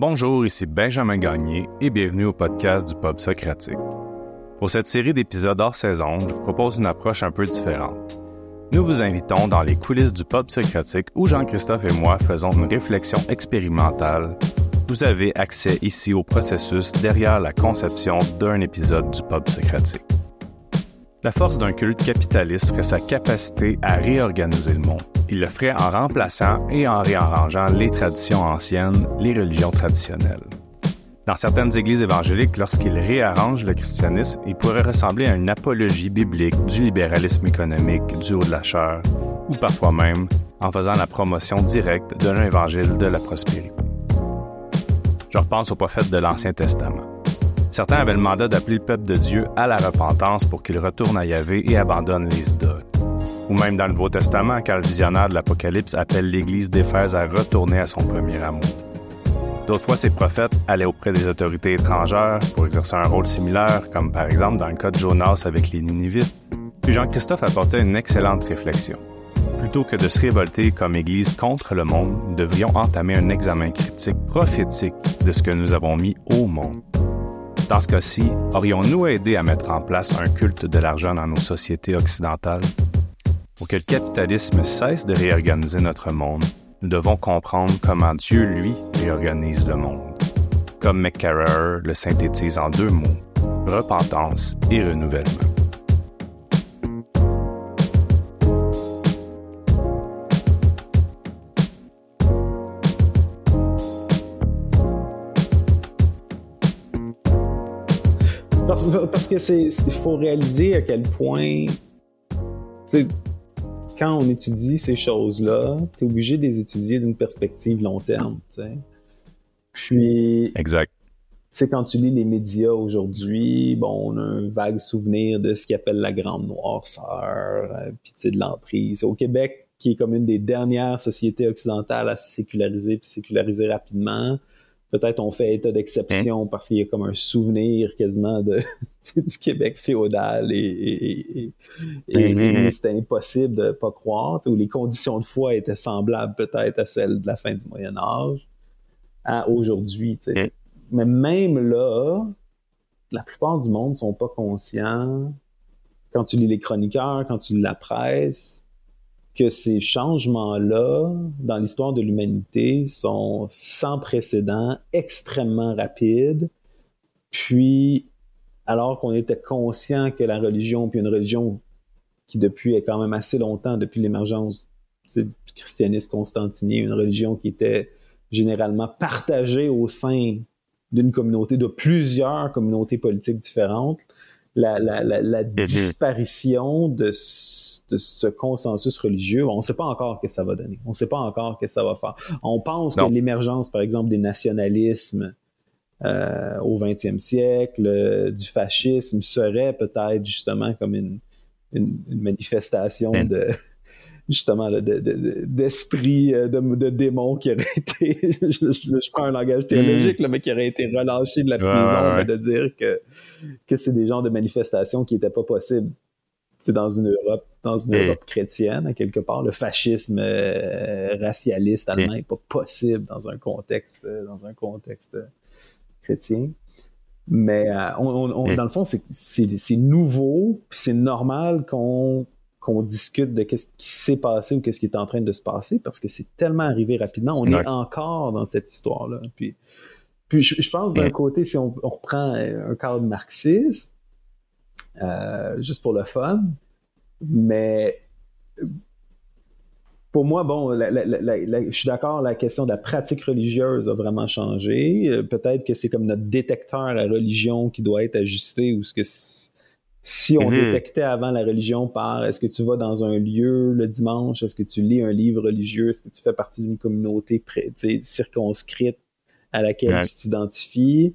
Bonjour, ici Benjamin Gagné et bienvenue au podcast du Pub Socratique. Pour cette série d'épisodes hors saison, je vous propose une approche un peu différente. Nous vous invitons dans les coulisses du Pub Socratique où Jean-Christophe et moi faisons une réflexion expérimentale. Vous avez accès ici au processus derrière la conception d'un épisode du Pub Socratique. La force d'un culte capitaliste serait sa capacité à réorganiser le monde. Il le ferait en remplaçant et en réarrangeant les traditions anciennes, les religions traditionnelles. Dans certaines églises évangéliques, lorsqu'il réarrange le christianisme, il pourrait ressembler à une apologie biblique du libéralisme économique, du haut de la chair, ou parfois même en faisant la promotion directe d'un évangile de la prospérité. Je repense aux prophètes de l'Ancien Testament. Certains avaient le mandat d'appeler le peuple de Dieu à la repentance pour qu'il retourne à Yahvé et abandonne les idoles. Ou même dans le Nouveau Testament, quand le visionnaire de l'Apocalypse appelle l'Église d'Éphèse à retourner à son premier amour. D'autres fois, ces prophètes allaient auprès des autorités étrangères pour exercer un rôle similaire, comme par exemple dans le cas de Jonas avec les Ninivites. Puis Jean-Christophe apportait une excellente réflexion. Plutôt que de se révolter comme Église contre le monde, nous devrions entamer un examen critique prophétique de ce que nous avons mis au monde. Dans ce cas-ci, aurions-nous aidé à mettre en place un culte de l'argent dans nos sociétés occidentales? Pour que le capitalisme cesse de réorganiser notre monde, nous devons comprendre comment Dieu, lui, réorganise le monde. Comme McCarrer le synthétise en deux mots, repentance et renouvellement. Parce, que c'est, il faut réaliser à quel point, quand on étudie ces choses-là, tu es obligé de les étudier d'une perspective long terme. sais. Puis. Exact. Tu sais, quand tu lis les médias aujourd'hui, bon, on a un vague souvenir de ce qu'ils appellent la grande noirceur, euh, puis tu sais, de l'emprise. Au Québec, qui est comme une des dernières sociétés occidentales à se séculariser puis séculariser rapidement, peut-être on fait état d'exception hein? parce qu'il y a comme un souvenir quasiment de du Québec féodal et, et, c'était impossible de pas croire, où les conditions de foi étaient semblables peut-être à celles de la fin du Moyen Âge à aujourd'hui. Hein? Mais même là, la plupart du monde sont pas conscients. Quand tu lis les chroniqueurs, quand tu lis la presse, que ces changements-là dans l'histoire de l'humanité sont sans précédent, extrêmement rapides, puis alors qu'on était conscient que la religion, puis une religion qui depuis est quand même assez longtemps, depuis l'émergence du christianisme constantinien, une religion qui était généralement partagée au sein d'une communauté, de plusieurs communautés politiques différentes, la, la, la, la disparition de de ce consensus religieux, on ne sait pas encore ce que ça va donner. On ne sait pas encore ce que ça va faire. On pense que l'émergence, par exemple, des nationalismes euh, au 20e siècle, euh, du fascisme, serait peut-être justement comme une, manifestation de justement d'esprit euh, de, démons qui aurait été je, prends un langage théologique mm. mais qui aurait été relâché de la prison de dire que que c'est des genres de manifestations qui n'étaient pas possibles c'est dans une Europe, dans une Europe chrétienne, à quelque part, le fascisme euh, racialiste allemand n'est pas possible dans un contexte, euh, dans un contexte euh, chrétien. Mais dans le fond, c'est nouveau, c'est normal qu'on qu'on discute de qu'est-ce qui s'est passé ou qu'est-ce qui est en train de se passer parce que c'est tellement arrivé rapidement. On est encore dans cette histoire-là. Puis, puis je, pense d'un côté, si on, on, reprend un cadre marxiste, euh, juste pour le fun. Mais pour moi, bon, je suis d'accord, la question de la pratique religieuse a vraiment changé. Euh, peut-être que c'est comme notre détecteur à religion qui doit être ajusté ou ce que si on mm-hmm. détectait avant la religion par est-ce que tu vas dans un lieu le dimanche, est-ce que tu lis un livre religieux, est-ce que tu fais partie d'une communauté circonscrite à laquelle tu t'identifies,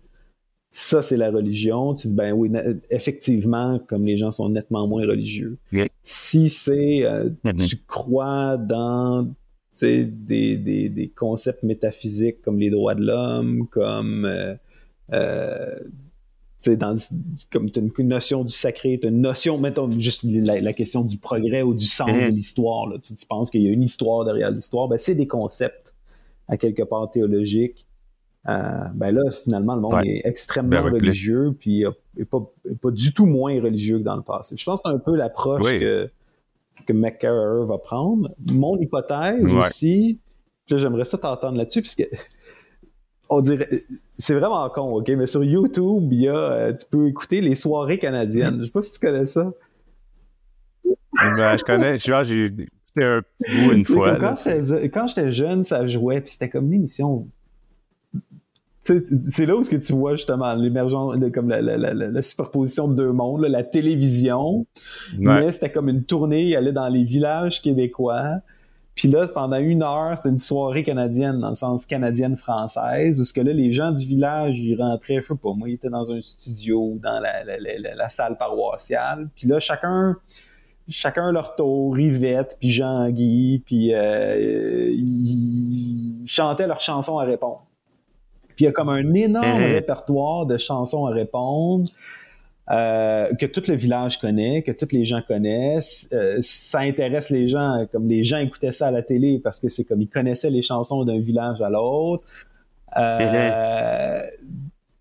ça c'est la religion, tu dis ben oui, effectivement, comme les gens sont nettement moins religieux. Si c'est euh, tu crois dans des, des, des, concepts métaphysiques comme les droits de l'homme, comme euh, euh dans, comme as une notion du sacré, as une notion, mettons juste la, question du progrès ou du sens de mm-hmm. l'histoire. Tu, tu penses qu'il y a une histoire derrière l'histoire, ben c'est des concepts à quelque part théologiques ben là, finalement, le monde est extrêmement ben religieux, puis n'est pas, pas, du tout moins religieux que dans le passé. Je pense que c'est un peu l'approche que, que McCarrer va prendre. Mon hypothèse aussi, là, j'aimerais ça t'entendre là-dessus, puisque on dirait, c'est vraiment con, ok, mais sur YouTube, il y a, euh, tu peux écouter les soirées canadiennes. Je sais pas si tu connais ça. Ben, je connais, tu vois, j'ai écouté un petit bout une fois. Quand j'étais jeune, ça jouait, puis c'était comme une émission c'est là où que tu vois justement l'émergence, comme la, superposition de deux mondes, la télévision, mais c'était comme une tournée, il allait dans les villages québécois. Puis là, pendant une heure, c'était une soirée canadienne, dans le sens canadienne-française, où ce que là, les gens du village, ils rentraient, je sais pas, moi, ils étaient dans un studio, dans la, salle paroissiale. Puis là, chacun, chacun leur tour, Rivette, puis Jean-Guy, puis euh, ils chantaient leurs chansons à répondre. Puis il y a comme un énorme mhm. répertoire de chansons à répondre. Euh, que tout le village connaît, que tous les gens connaissent. Euh, ça intéresse les gens, comme les gens écoutaient ça à la télé parce que c'est comme ils connaissaient les chansons d'un village à l'autre. Euh,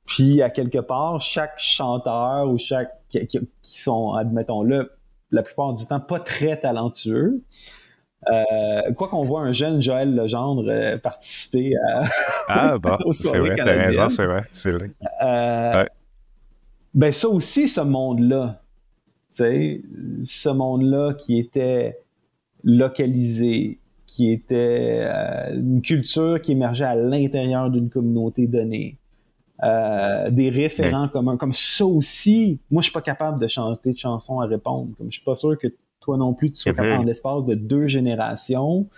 puis à quelque part, chaque chanteur ou chaque qui, qui sont, admettons-le, la plupart du temps pas très talentueux, euh, quoi qu'on voit un jeune Joël Legendre euh, participer à ah, bon, c'est vrai, t'as raison, c'est vrai. C'est vrai. Euh, ben ça aussi, ce monde-là, ce monde-là qui était localisé, qui était une culture qui émergeait à l'intérieur d'une communauté donnée, des référents communs, comme ça aussi, moi je suis pas capable de chanter de chansons à répondre, comme je suis pas sûr que toi non plus, tu sois capable en l'espace de deux générations.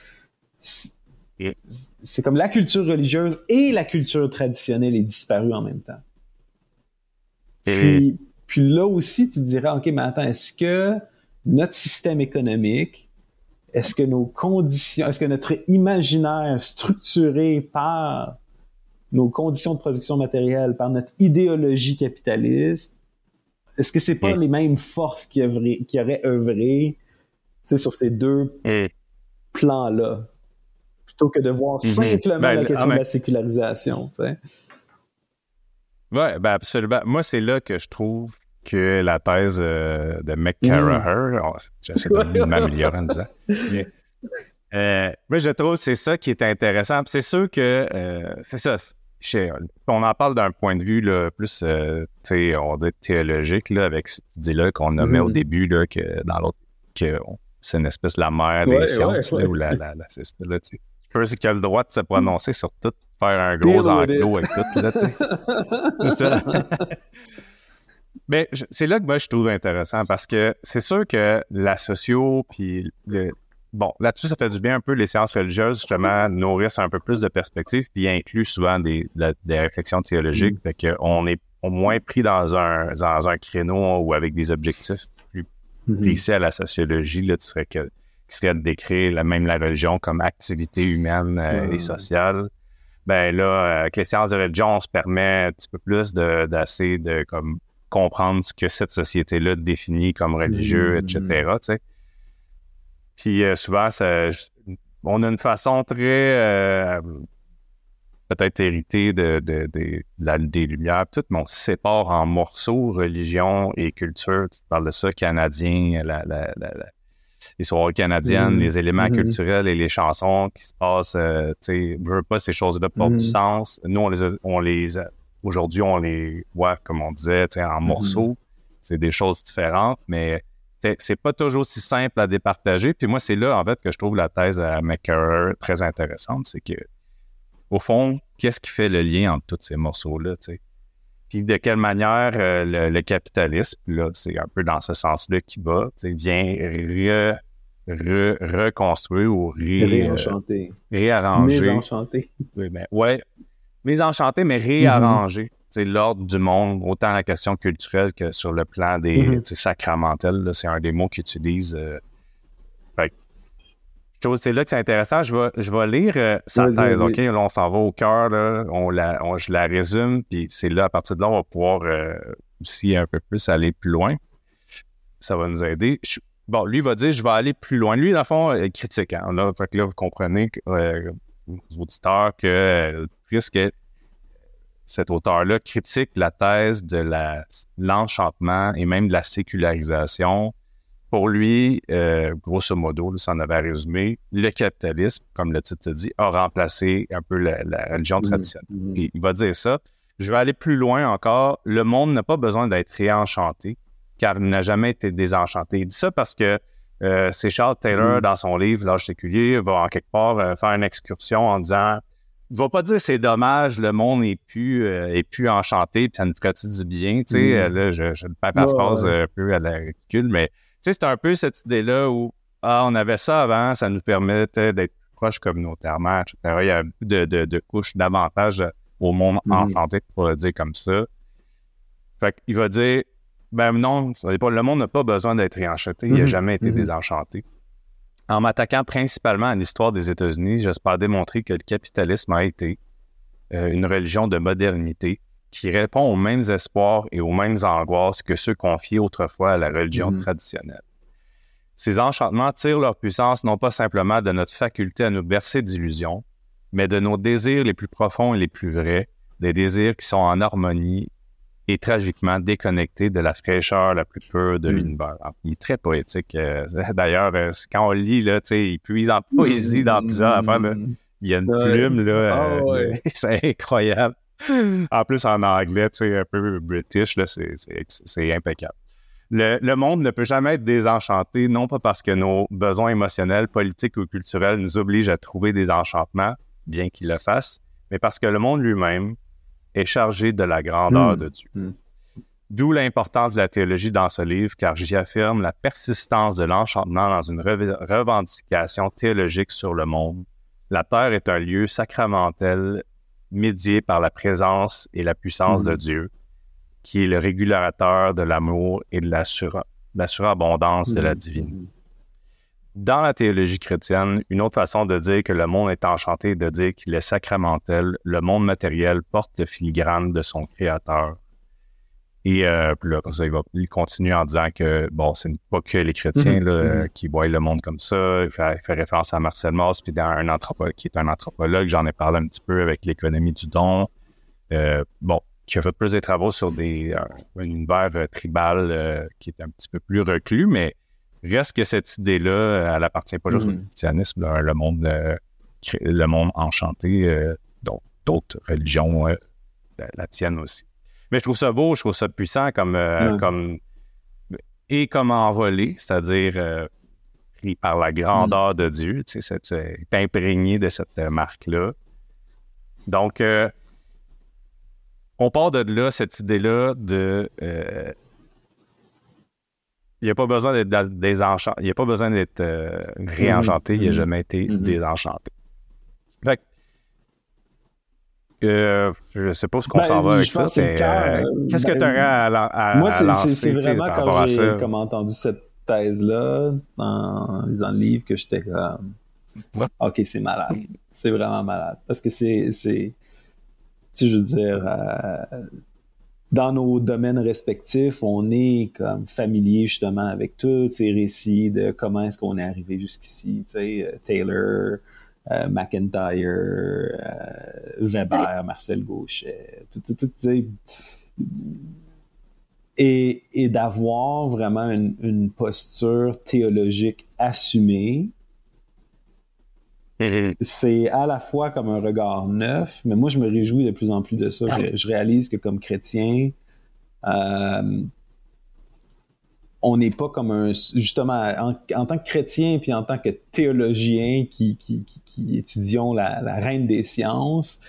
C'est comme la culture religieuse et la culture traditionnelle est disparue en même temps. Puis, puis là aussi, tu te diras, OK, mais attends, est-ce que notre système économique, est-ce que nos conditions, est-ce que notre imaginaire structuré par nos conditions de production matérielle, par notre idéologie capitaliste, est-ce que c'est pas les mêmes forces qui, qui auraient œuvré sur ces deux plans-là? Plutôt que de voir mhm. simplement ben, la question de la sécularisation. Oui, ben absolument. Moi, c'est là que je trouve que la thèse euh, de McCarraher, mm. j'essaie de m'améliorer en disant. Euh, moi, je trouve que c'est ça qui est intéressant. C'est sûr que euh, c'est ça on en parle d'un point de vue là, plus euh, on dit théologique là, avec cette idée-là qu'on nommait au mm-hmm. début là, que dans l'autre que c'est une espèce de la mère des sciences ou la, la, la c'est là, tu sais. qui a le droit de se prononcer sur tout, faire un gros enclos avec tout, là, tu sais. c'est ça. Mais c'est là que moi je trouve intéressant parce que c'est sûr que la socio puis le, bon, là-dessus, ça fait du bien un peu les sciences religieuses, justement, nourrissent un peu plus de perspectives, puis incluent souvent des, des réflexions théologiques. Mm. Fait qu'on est au moins pris dans un, dans un créneau ou avec des objectifs plus mm-hmm. précis à la sociologie, là, tu serais que, qui serait de décrire la, même la religion comme activité humaine euh, et sociale. Ben là, euh, avec les sciences de religion, on se permet un petit peu plus d'assez de, comme comprendre ce que cette société-là définit comme religieux, etc. Puis euh, souvent, ça, on a une façon très euh, peut-être héritée de, de, la, des Lumières, tout, mais on se sépare en morceaux, religion et culture. Tu parles de ça, canadien, la, la, les soirées canadiennes, mm-hmm. les éléments mm-hmm. culturels et les chansons qui se passent, euh, tu sais, veux pas ces choses-là portent du mm-hmm. sens. Nous, on les, on les aujourd'hui, on les voit, comme on disait, en morceaux. C'est des choses différentes, mais c'est pas toujours si simple à départager. Puis moi, c'est là, en fait, que je trouve la thèse à McCarrer très intéressante. C'est que, au fond, qu'est-ce qui fait le lien entre tous ces morceaux-là, Puis de quelle manière euh, le, capitalisme, là, c'est un peu dans ce sens-là qui va, vient reconstruire ou ré, réenchanter. Euh, réarranger. Mésenchanter. Oui, ben, ouais. Mésenchanter, mais réarranger c'est l'ordre du monde, autant la question culturelle que sur le plan des mm sacramentels. C'est un des mots qu'ils utilisent. Euh, c'est là que c'est intéressant. Je vais, je vais lire euh, sa thèse, OK? Là, on s'en va au cœur, on la, je la résume, puis c'est là, à partir de là, on va pouvoir euh, aussi un peu plus aller plus loin. Ça va nous aider. bon, lui va dire, je vais aller plus loin. Lui, dans le fond, est critique. Hein? Là, fait que là, vous comprenez, euh, auditeurs, que, que cet auteur-là critique la thèse de l'enchantement et même de la sécularisation. Pour lui, euh, grosso modo, ça en avait résumé, le capitalisme, comme le titre dit, a remplacé un peu la, religion mmh, traditionnelle. Mmh. il va dire ça. Je vais aller plus loin encore. Le monde n'a pas besoin d'être réenchanté, car il n'a jamais été désenchanté. Il dit ça parce que euh, c'est Charles Taylor, mmh. dans son livre L'âge séculier, va en quelque part euh, faire une excursion en disant il va pas dire c'est dommage, le monde est plus, euh, est plus enchanté, puis ça nous ferait-tu du bien, tu sais, mm. là, je, je paraphrase un peu à la ridicule, mais tu sais, c'est un peu cette idée-là où, ah, on avait ça avant, ça nous permettait d'être proches communautairement, etc. Il y a de, de, de couches davantage au monde mm. enchanté, pour le dire comme ça. Fait qu'il va dire, ben non, pas, le monde n'a pas besoin d'être réenchanté, il n'a mm-hmm. jamais été mm-hmm. désenchanté. En m'attaquant principalement à l'histoire des États-Unis, j'espère démontrer que le capitalisme a été euh, une religion de modernité qui répond aux mêmes espoirs et aux mêmes angoisses que ceux confiés autrefois à la religion mm-hmm. traditionnelle. Ces enchantements tirent leur puissance non pas simplement de notre faculté à nous bercer d'illusions, mais de nos désirs les plus profonds et les plus vrais, des désirs qui sont en harmonie est tragiquement déconnecté de la fraîcheur la plus pure de mm. l'univers. Il est très poétique. Euh, d'ailleurs, euh, quand on lit, là, il puise en poésie dans plusieurs affaires. Il y a une plume, là. Ah, euh, c'est incroyable. En plus, en anglais, un peu british, c'est impeccable. Le, le, monde ne peut jamais être désenchanté, non pas parce que nos besoins émotionnels, politiques ou culturels nous obligent à trouver des enchantements, bien qu'ils le fassent, mais parce que le monde lui-même, est chargé de la grandeur hmm. de Dieu. Hmm. D'où l'importance de la théologie dans ce livre, car j'y affirme la persistance de l'enchantement dans une revendication théologique sur le monde. La terre est un lieu sacramentel médié par la présence et la puissance de hmm. Dieu, qui est le régulateur de l'amour et de la, surabondance de la divinité dans la théologie chrétienne, une autre façon de dire que le monde est enchanté est de dire qu'il est sacramentel, le monde matériel porte le filigrane de son créateur. Et euh, puis là, comme ça, il va continuer en disant que, bon, c'est pas que les chrétiens là, mm-hmm. qui voient le monde comme ça. Il fait, référence à Marcel Mauss, puis un anthropologue, qui est un anthropologue, j'en ai parlé un petit peu avec l'économie du don. Euh, bon, qui a fait plus des travaux sur des, un, univers euh, tribal qui est un petit peu plus reclus, mais Reste que cette idée-là, euh, elle appartient pas juste au mm. christianisme, le monde, euh, le monde enchanté, euh, d'autres religions, la, tienne aussi. Mais je trouve ça beau, je trouve ça puissant comme, comme et comme envolé, c'est-à-dire pris par la grandeur mm. de Dieu, tu sais, c'est imprégné de cette marque-là. Donc, on part de là, cette idée-là de il n'y a pas besoin d'être désenchanté. Il n'y a pas besoin d'être euh, réenchanté. Il n'a mm-hmm. jamais été mm-hmm. désenchanté. Fait euh, je sais pas ce qu'on ben, s'en va avec ça. Euh, qu'est-ce que tu aurais à, à, Moi, c'est vraiment quand j'ai comme entendu cette thèse-là en lisant le livre que j'étais comme OK, c'est malade. C'est vraiment malade. Parce que c'est. Tu sais, je veux dire, dans nos domaines respectifs, on est comme familier justement avec tous ces récits de comment est-ce qu'on est arrivé jusqu'ici. Tu sais, euh, Taylor, euh, McIntyre, euh, Weber, Marcel Gauchet, tout, tout, tout et, et d'avoir vraiment une, une, posture théologique assumée c'est à la fois comme un regard neuf, mais moi, je me réjouis de plus en plus de ça. Je, réalise que comme chrétien, euh, on n'est pas comme un. Justement, en, tant que chrétien puis en tant que théologien qui, qui, qui, étudions la, reine des sciences,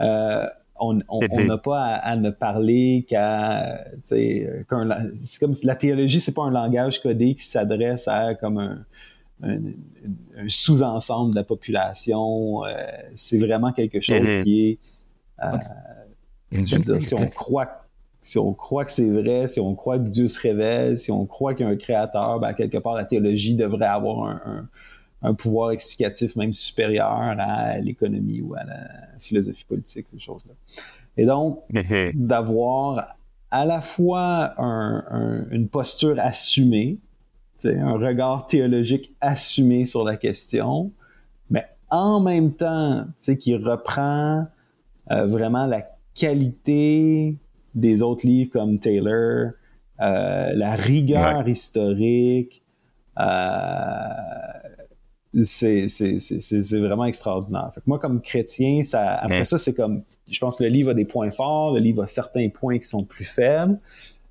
euh, on n'a pas à, ne parler qu'à. c'est comme la théologie, c'est pas un langage codé qui s'adresse à comme un un, sous-ensemble de la population. Euh, c'est vraiment quelque chose qui est. Euh, si on croit si on croit que c'est vrai, si on croit que Dieu se révèle, si on croit qu'il y a un créateur, ben, quelque part, la théologie devrait avoir un, pouvoir explicatif même supérieur à l'économie ou à la philosophie politique, ces choses-là. Et donc, d'avoir à la fois une posture assumée, un regard théologique assumé sur la question, mais en même temps, qui reprend euh, vraiment la qualité des autres livres comme Taylor, euh, la rigueur historique, euh, c'est vraiment extraordinaire. Fait que moi, comme chrétien, ça, après ça, c'est comme, je pense que le livre a des points forts, le livre a certains points qui sont plus faibles,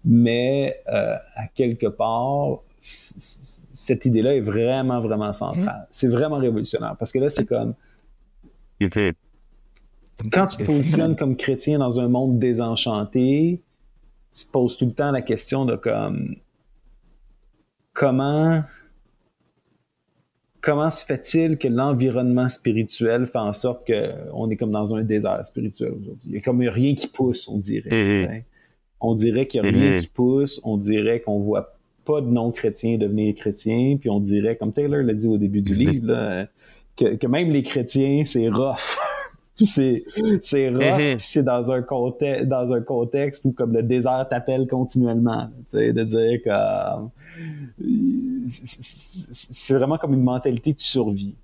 mais euh, à quelque part, cette idée-là est vraiment, vraiment centrale. C'est vraiment révolutionnaire parce que là, c'est comme. Quand tu te positionnes comme chrétien dans un monde désenchanté, tu te poses tout le temps la question de comme. Comment comment se fait-il que l'environnement spirituel fait en sorte qu'on est comme dans un désert spirituel aujourd'hui? Il n'y a comme rien qui pousse, on dirait. On dirait qu'il n'y a rien qui pousse, on dirait qu'on voit pas de non-chrétiens devenir chrétiens, puis on dirait, comme Taylor l'a dit au début du livre, que, que, même les chrétiens, c'est rough. c'est c'est rough, c'est dans un contexte dans un contexte où comme le désert t'appelle continuellement, tu sais, de dire que c'est vraiment comme une mentalité de survie.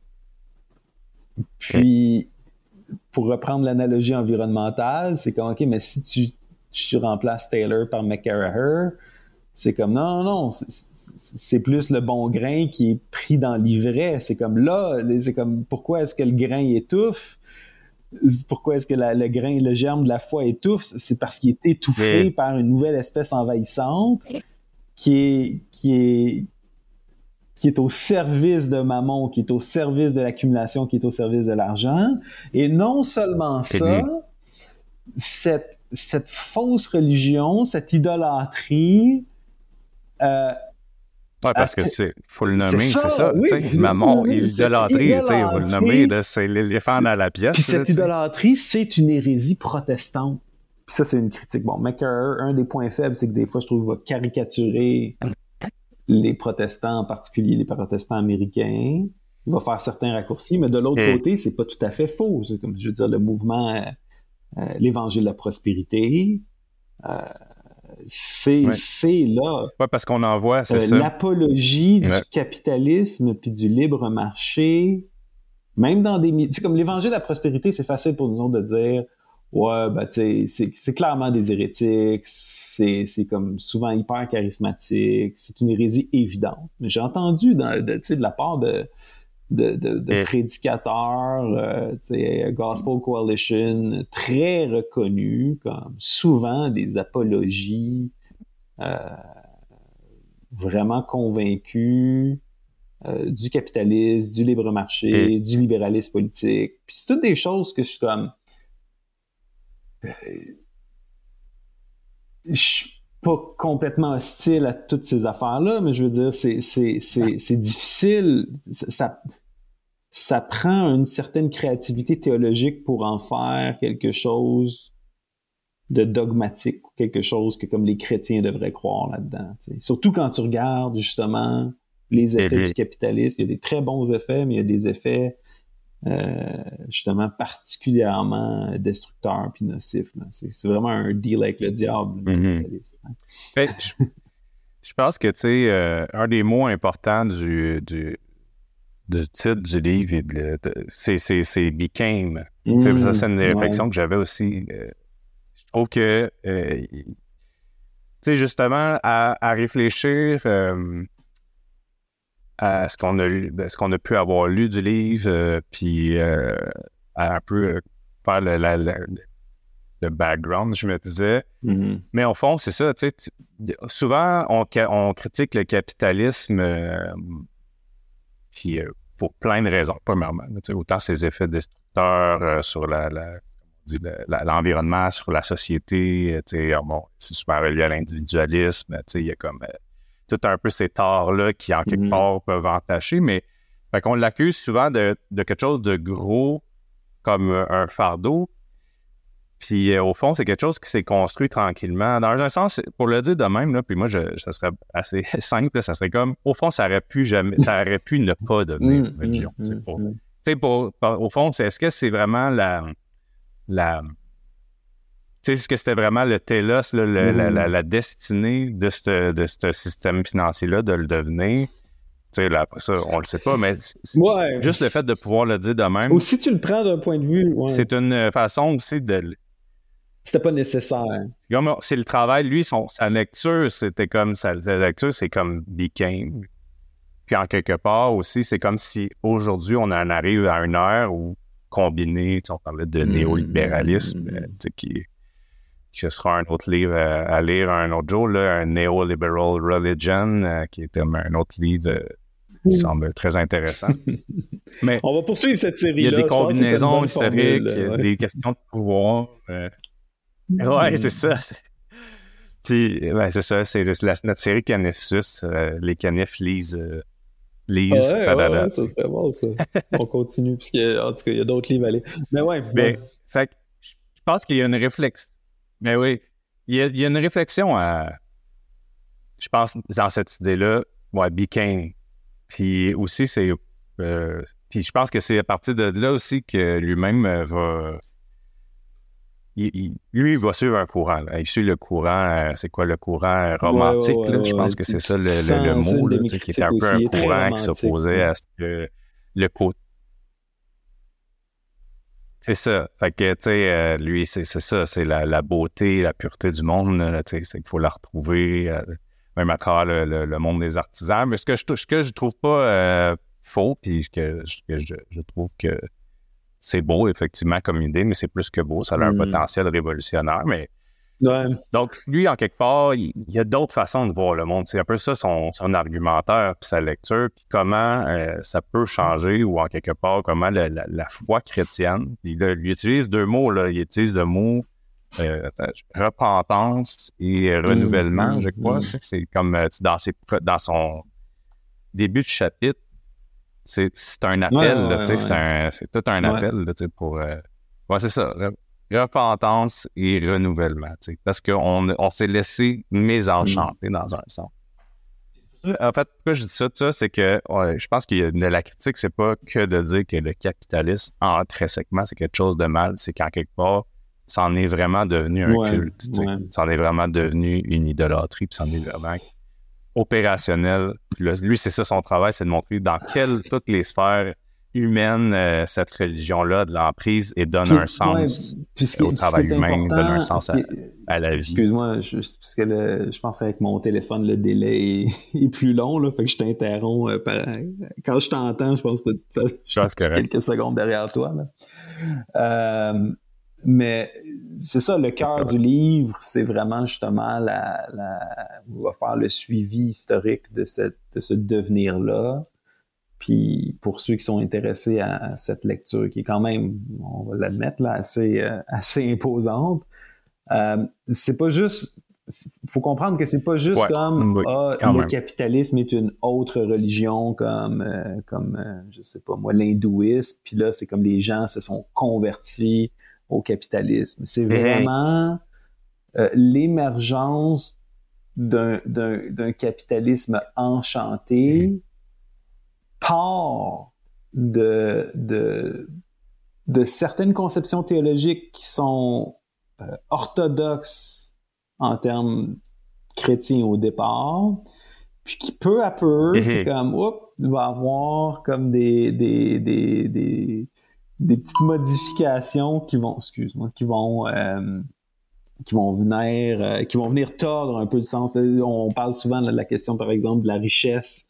Puis, pour reprendre l'analogie environnementale, c'est comme, OK, mais si tu, tu remplaces Taylor par McCarraher, c'est comme, non, non, non, c'est plus le bon grain qui est pris dans l'ivraie. C'est comme là, c'est comme, pourquoi est-ce que le grain étouffe? Pourquoi est-ce que le grain, le germe de la foi étouffe? C'est parce qu'il est étouffé par une nouvelle espèce envahissante qui est, qui est, qui est au service de maman, qui est au service de l'accumulation, qui est au service de l'argent. Et non seulement ça, cette, cette fausse religion, cette idolâtrie, euh, Ouais, parce que c'est, faut le nommer, c'est ça. maman, l'idolâtrie, il faut le nommer, c'est l'éléphant dans la pièce. Puis cette idolâtrie, c'est une hérésie protestante. Puis ça, c'est une critique. Bon, Maker, un des points faibles, c'est que des fois, je trouve qu'il va caricaturer les protestants, en particulier les protestants américains. Il va faire certains raccourcis, mais de l'autre côté, c'est pas tout à fait faux. C'est comme, je veux dire, le mouvement, euh, euh, l'évangile de la prospérité, euh, c'est là. Ouais, parce qu'on en voit, c'est ça. L'apologie du capitalisme puis du libre marché, même dans des... Tu sais, comme l'évangile de la prospérité, c'est facile pour nous autres de dire Ouais, ben, tu sais, c'est clairement des hérétiques, c'est comme souvent hyper charismatique, c'est une hérésie évidente. Mais j'ai entendu dans, de, de la part de, de, de, de prédicateurs, euh, sais, Gospel Coalition, très reconnus comme souvent des apologies euh, vraiment convaincus euh, du capitalisme, du libre marché, du libéralisme politique. Puis c'est toutes des choses que je suis comme je suis pas complètement hostile à toutes ces affaires-là, mais je veux dire, c'est, difficile. Ça, ça prend une certaine créativité théologique pour en faire quelque chose de dogmatique, quelque chose que comme les chrétiens devraient croire là-dedans. Surtout quand tu regardes justement les effets mm-hmm. du capitalisme. Il y a des très bons effets, mais il y a des effets justement particulièrement destructeur puis nocif. C'est vraiment un deal avec le diable. Ben, je, pense que tu sais, euh, un des mots importants du, du, titre du livre, c'est became. ça, c'est une mm, réflexion que j'avais aussi. Euh, je trouve que, tu sais, justement, à, à réfléchir à ce qu'on a ben, ce qu'on a pu avoir lu du livre, euh, puis euh, à un peu euh, faire le, le, background, je me disais. Mm-hmm. Mais au fond, c'est ça, tu sais, souvent on, on, critique le capitalisme puis pour plein de raisons, premièrement. Autant ses effets destructeurs sur la, l'environnement, sur la société, bon, c'est super relié à l'individualisme, il y a comme tout un peu ces torts-là qui, en quelque mhm. part, peuvent entacher. Mais fait qu'on l'accuse souvent de, quelque chose de gros comme un fardeau. Puis euh, au fond, c'est quelque chose qui s'est construit tranquillement. Dans un sens, pour le dire de même, là, puis moi, je, ça serait assez simple, ça serait comme, au fond, ça aurait pu jamais, ça aurait pu ne pas devenir une religion. pour, au fond, est-ce que c'est vraiment la, la, est-ce que c'était vraiment le télos, mm. la, destinée de ce de système financier-là de le devenir? Là, après ça, on le sait pas, mais juste le fait de pouvoir le dire de même. Ou si tu le prends d'un point de vue. C'est une façon aussi de. c'était pas nécessaire. C'est le travail, lui, son, sa lecture, c'était comme sa, lecture, c'est comme became. Puis en quelque part aussi, c'est comme si aujourd'hui, on en arrive à une heure où combiné, on parlait de mmh, néolibéralisme, mmh. qui, qui sera un autre livre à, lire un autre jour, là, un Neoliberal Religion, euh, qui est un autre livre euh, qui semble très intéressant. Mais on va poursuivre cette série. Il y a des combinaisons historiques, a des questions de pouvoir. Euh. Ouais, c'est ça. Puis, c'est ça, c'est notre série Canifsus. les canifs lisent Lise. Ouais, ça serait bon, ça. On continue, puisqu'en tout cas, il y a d'autres livres à lire. Mais ouais. Ben, fait je pense qu'il y a une réflexion. Mais oui, il y, a, une réflexion à. Je pense, dans cette idée-là, ouais, became. Puis aussi, c'est. Euh, puis je pense que c'est à partir de là aussi que lui-même euh, va lui, il va suivre un courant. Il suit le courant, euh, c'est quoi le courant romantique? je pense que c'est ça le, mot, là, qui était un peu un courant qui s'opposait à ce que le côté. C'est ça. Fait que, tu sais, euh, lui, c'est ça, c'est la, beauté, la pureté du monde. C'est qu'il faut la retrouver, euh, même à travers le, monde des artisans. Mais ce que je, ce que je trouve pas faux, puis ce que, je trouve que c'est beau, effectivement, comme idée, mais c'est plus que beau. Ça a un hmm. potentiel révolutionnaire. Mais Donc, lui, en quelque part, il, y a d'autres façons de voir le monde. C'est un peu ça son, argumentaire, puis sa lecture, puis comment euh, ça peut changer, ou en quelque part, comment la, foi chrétienne. Il, utilise deux mots, là. Il utilise le mot euh, repentance et renouvellement, hmm. je crois. Hmm. C'est comme euh, dans, ses, dans son début de chapitre, c'est un appel, c'est tout un appel pour. Euh, ouais, c'est ça. Repentance et renouvellement. Parce qu'on on, s'est laissé mésenchanter dans un sens. En fait, pourquoi je dis ça, ça c'est que je pense qu'il y a de la critique, c'est pas que de dire que le capitalisme, intrinsèquement, c'est quelque chose de mal, c'est qu'en quelque part, ça en est vraiment devenu un culte. Ça en est vraiment devenu une idolâtrie, puis ça en est vraiment opérationnel. lui, c'est ça son travail, c'est de montrer dans quelles toutes les sphères humaines euh, cette religion-là de l'emprise et donne un sens au travail humain, donne un sens à, la vie. Excuse-moi, je, parce que je pense qu'avec mon téléphone, le délai est, plus long, là, fait que je t'interromps. Euh, quand je t'entends, je pense que tu as quelques secondes derrière toi. Là. Euh, mais c'est ça, le cœur du livre, c'est vraiment justement la, la, on va faire le suivi historique de, cette, de ce devenir-là. Puis pour ceux qui sont intéressés à cette lecture, qui est quand même, on va l'admettre, là, assez, euh, assez imposante, euh, c'est pas juste. faut comprendre que c'est pas juste comme ah, le capitalisme est une autre religion comme euh, comme euh, je sais pas moi l'hindouisme puis là c'est comme les gens se sont convertis au capitalisme. C'est vraiment euh, l'émergence d'un capitalisme enchanté part de, de, de, certaines conceptions théologiques qui sont euh, orthodoxes en termes chrétiens au départ, puis qui peu à peu, c'est comme, oups, va avoir comme des, des, des, des des petites modifications qui vont, excuse-moi, qui vont euh, qui vont venir euh, qui vont venir tordre un peu le sens. On parle souvent de la question, par exemple, de la richesse.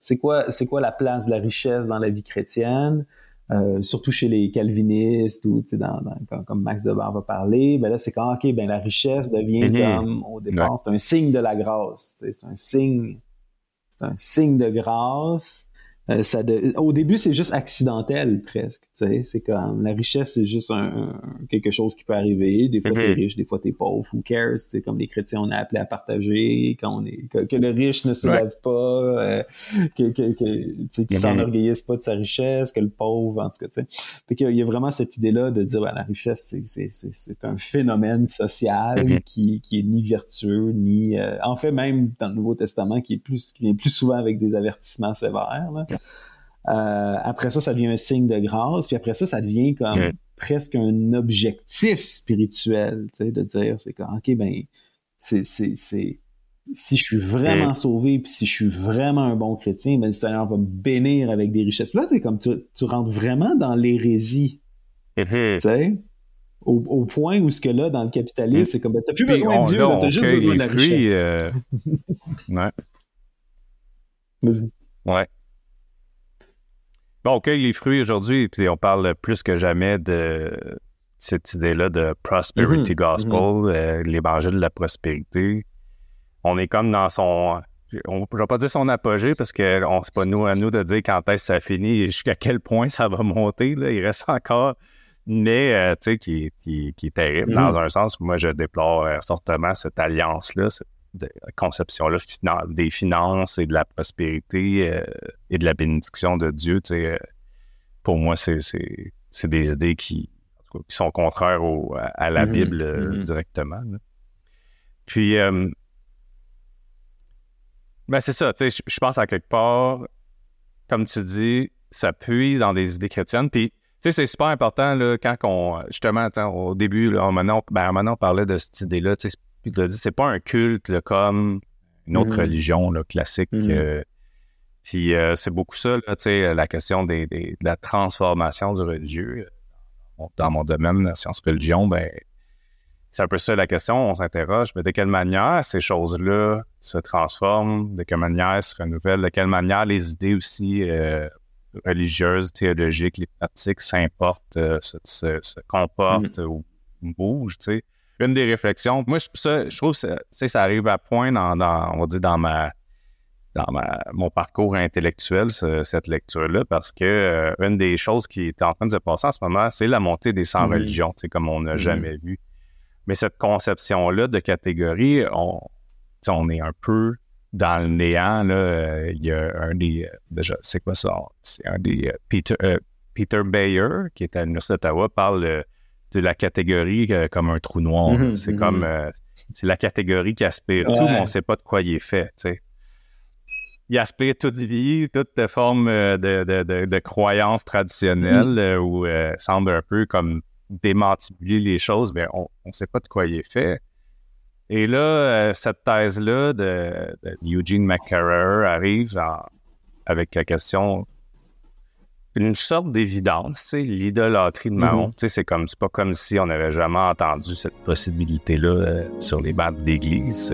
C'est quoi, c'est quoi la place de la richesse dans la vie chrétienne? Euh, surtout chez les calvinistes ou dans, dans, comme, Max Debar va parler, ben là c'est quand ok ben la richesse devient comme au départ. C'est un signe de la grâce, c'est un signe, c'est un signe de grâce euh, ça Au début, c'est juste accidentel presque. C'est comme la richesse, c'est juste un, quelque chose qui peut arriver. Des fois, t'es mhm. riche, des fois, t'es pauvre. Who cares? C'est comme les chrétiens, on est appelé à partager quand on est que, le riche ne se lève pas, euh, que, que, que qu'il s'enorgueillisse pas de sa richesse, que le pauvre, en tout cas. Fait qu'il y a vraiment cette idée-là de dire ben, la richesse, c'est un phénomène social mhm. qui, qui est ni vertueux, ni euh, en fait même dans le Nouveau Testament qui est plus qui vient plus souvent avec des avertissements sévères. Là. Euh, après ça, ça devient un signe de grâce. Puis après ça, ça devient comme presque un objectif spirituel, tu sais, de dire, c'est comme, OK, ben, c'est, c'est, c'est, si je suis vraiment sauvé, puis si je suis vraiment un bon chrétien, ben, le Seigneur va me bénir avec des richesses. Puis là, c'est comme, tu, tu rentres vraiment dans l'hérésie, tu sais. au, point où ce que là, dans le capitalisme, c'est comme, ben, t'as plus besoin de Dieu, t'as juste besoin de la fruits, richesse. Euh... ouais. Vas-y. Ouais. Bon, on cueille les fruits aujourd'hui, puis on parle plus que jamais de cette idée-là de prosperity mm-hmm. gospel, mm-hmm. Euh, l'évangile de la prospérité. On est comme dans son. On, je vais pas dire son apogée parce que c'est pas nous à nous de dire quand est-ce que ça finit et jusqu'à quel point ça va monter. Là. Il reste encore, mais euh, tu sais, qui, qui, qui, est terrible dans mm-hmm. un sens. Moi, je déplore euh, fortement cette alliance-là, cette conception-là des finances et de la prospérité et de la bénédiction de Dieu. Tu sais, pour moi, c'est des idées qui, qui sont contraires à, la mm-hmm. Bible euh, mm-hmm. directement. Puis, euh, ben c'est ça, tu sais, je pense à quelque part, comme tu dis, ça puise dans des idées chrétiennes. Puis, tu sais, c'est super important, là, quand on, justement, au début, là, maintenant, ben, maintenant, on parlait de cette idée-là, tu sais, c'est pas un culte comme une autre mm-hmm. religion là, classique. Euh, puis c'est beaucoup ça, là, tu sais, la question des, de la transformation du religieux dans mon domaine, la science religion, ben, c'est un peu ça la question. On s'interroge, mais de quelle manière ces choses-là se transforment, de quelle manière se renouvellent, de quelle manière les idées aussi euh, religieuses, théologiques, les pratiques s'importent, euh, se, comportent mm. ou bougent, tu sais? Une des réflexions, moi, je, ça, je trouve que ça, ça arrive à point dans, dans, on va dire, dans ma, dans mon parcours intellectuel, cette lecture-là, parce que euh, une des choses qui est en train de se passer en ce moment, c'est la montée des sans religions, comme on n'a jamais vu. Mais cette conception-là de catégorie, on, on est un peu dans le néant. Là. Euh, il y a un des. Euh, déjà, c'est quoi ça? C'est un des. Peter, Peter Bayer, qui est à l'Université d'Ottawa, parle de la catégorie comme un trou noir. Mm-hmm, c'est comme. c'est la catégorie qui aspire tout, mais on ne sait pas de quoi il est fait. il aspire toute vie, toute forme euh, de, de, de, croyances traditionnelles mm. euh, ou euh, semble un peu comme démantibuler les choses, mais on ne sait pas de quoi il est fait. Et là, cette thèse-là de, Eugene McCarrer arrive avec la question une sorte d'évidence, c'est l'idolâtrie de Mahon. Mm-hmm. C'est comme c'est pas comme si on n'avait jamais entendu cette possibilité-là sur les bancs d'église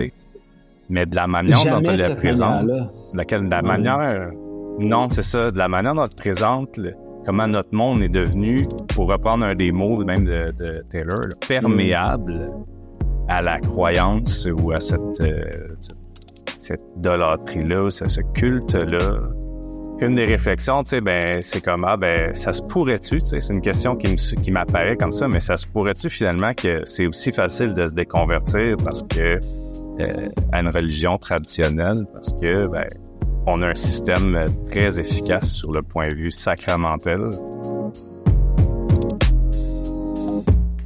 mais de la manière dont elle la présente, laquelle, de la manière, non, c'est ça, de la manière dont elle présente, comment notre monde est devenu, pour reprendre un des mots même de, Taylor, perméable à la croyance ou à cette, euh, cette idolâtrie-là, ce culte-là. Une des réflexions, tu sais, ben, c'est comme, ah, ben, ça se pourrait-tu, tu sais, c'est une question qui, m'apparaît comme ça, mais ça se pourrait-tu finalement que c'est aussi facile de se déconvertir parce que euh, à une religion traditionnelle parce que ben, on a un système très efficace sur le point de vue sacramentel?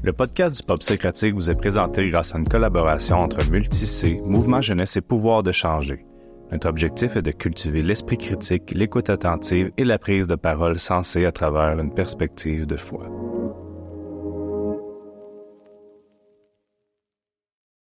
Le podcast du Pop Socratique vous est présenté grâce à une collaboration entre Multicé, Mouvement Jeunesse et Pouvoir de changer. Notre objectif est de cultiver l'esprit critique, l'écoute attentive et la prise de parole sensée à travers une perspective de foi.